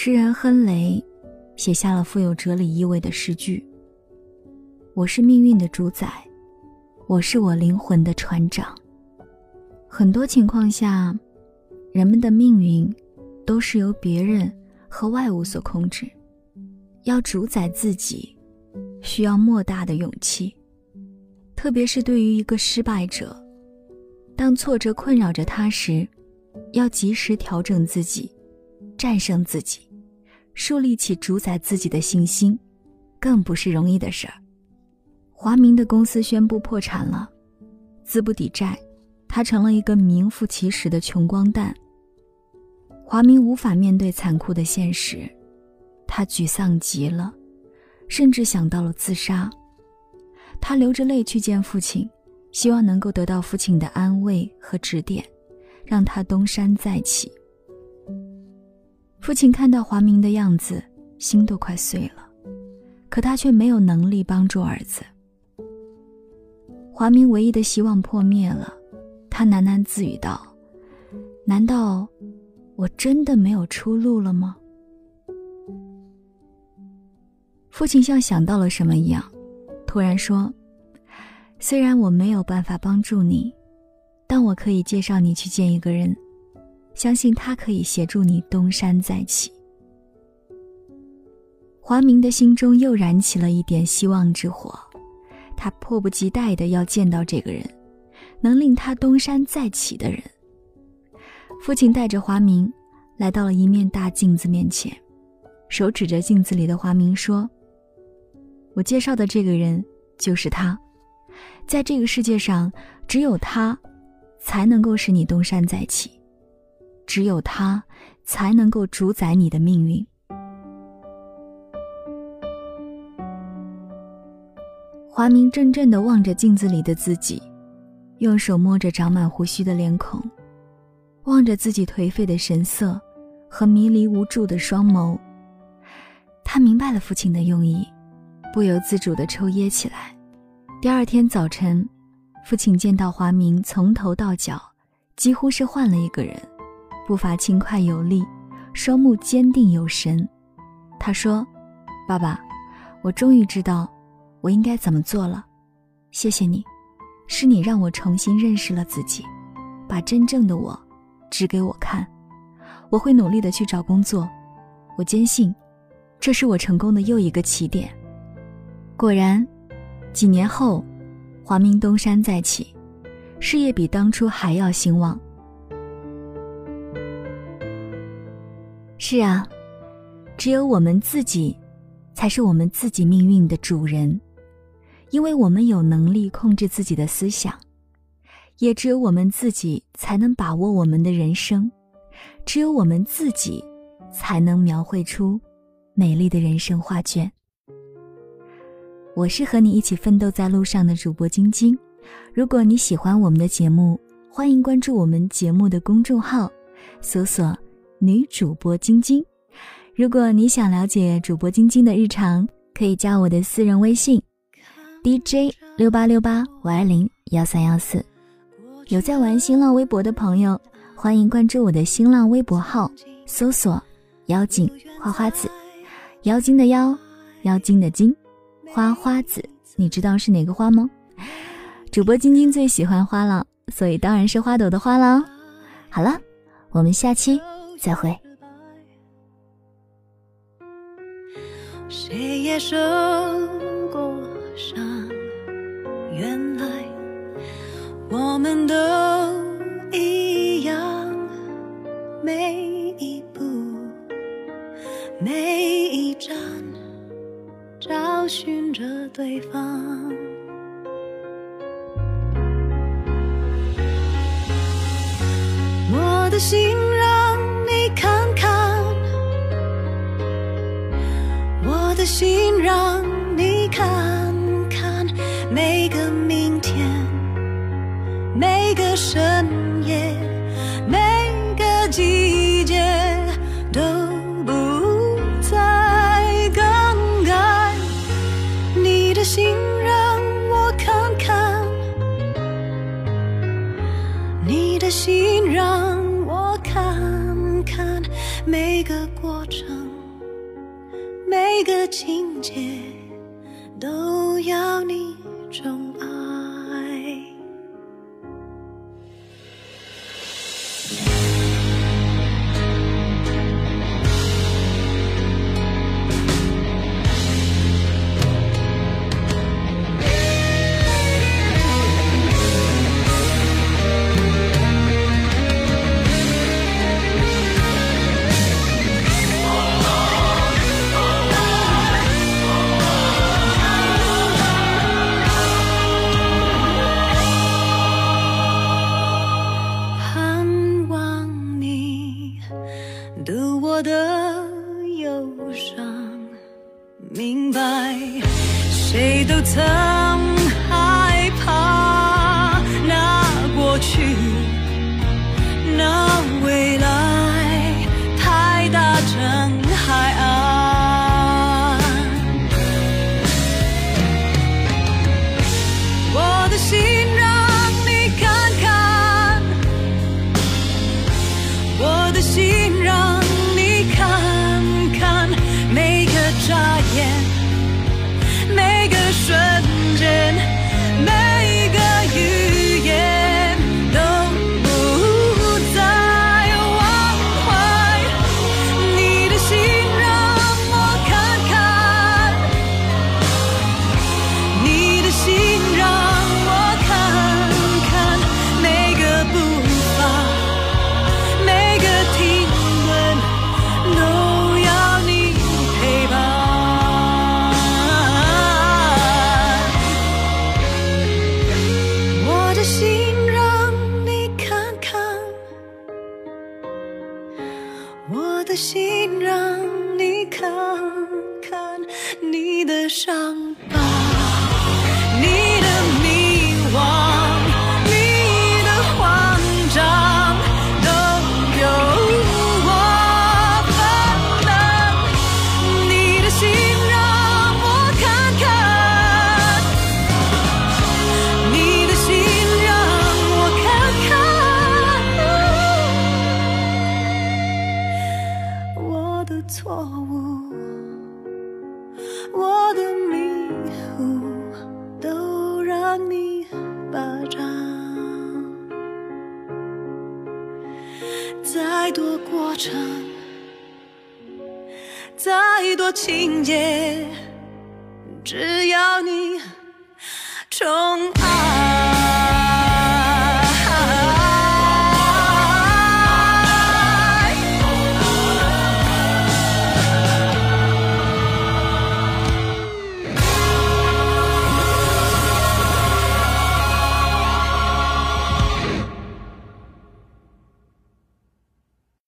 诗人亨雷写下了富有哲理意味的诗句：“我是命运的主宰，我是我灵魂的船长。”很多情况下，人们的命运都是由别人和外物所控制。要主宰自己，需要莫大的勇气，特别是对于一个失败者，当挫折困扰着他时，要及时调整自己，战胜自己。树立起主宰自己的信心，更不是容易的事儿。华明的公司宣布破产了，资不抵债，他成了一个名副其实的穷光蛋。华明无法面对残酷的现实，他沮丧极了，甚至想到了自杀。他流着泪去见父亲，希望能够得到父亲的安慰和指点，让他东山再起。父亲看到华明的样子，心都快碎了，可他却没有能力帮助儿子。华明唯一的希望破灭了，他喃喃自语道：“难道我真的没有出路了吗？”父亲像想到了什么一样，突然说：“虽然我没有办法帮助你，但我可以介绍你去见一个人。”相信他可以协助你东山再起。华明的心中又燃起了一点希望之火，他迫不及待的要见到这个人，能令他东山再起的人。父亲带着华明来到了一面大镜子面前，手指着镜子里的华明说：“我介绍的这个人就是他，在这个世界上，只有他，才能够使你东山再起。”只有他，才能够主宰你的命运。华明怔怔的望着镜子里的自己，用手摸着长满胡须的脸孔，望着自己颓废的神色和迷离无助的双眸。他明白了父亲的用意，不由自主的抽噎起来。第二天早晨，父亲见到华明从头到脚，几乎是换了一个人。步伐轻快有力，双目坚定有神。他说：“爸爸，我终于知道我应该怎么做了。谢谢你，是你让我重新认识了自己，把真正的我指给我看。我会努力的去找工作，我坚信，这是我成功的又一个起点。”果然，几年后，华明东山再起，事业比当初还要兴旺。是啊，只有我们自己，才是我们自己命运的主人，因为我们有能力控制自己的思想，也只有我们自己才能把握我们的人生，只有我们自己，才能描绘出美丽的人生画卷。我是和你一起奋斗在路上的主播晶晶，如果你喜欢我们的节目，欢迎关注我们节目的公众号，搜索。女主播晶晶，如果你想了解主播晶晶的日常，可以加我的私人微信：DJ 六八六八五二零幺三幺四。有在玩新浪微博的朋友，欢迎关注我的新浪微博号，搜索“妖精花花子”，妖精的妖，妖精的精，花花子，你知道是哪个花吗？主播晶晶最喜欢花了，所以当然是花朵的花了。好了，我们下期。再会。谁也受过伤，原来我们都一样。每一步，每一站，找寻着对方。我的心心让你看看，每个明天，每个深夜，每个季节都不再更改。你的心让我看看，你的心让我看看。每个过。每个情节都要你钟爱。我的忧伤明白谁都曾心让你看看你的伤再多过程再多情节只要你宠爱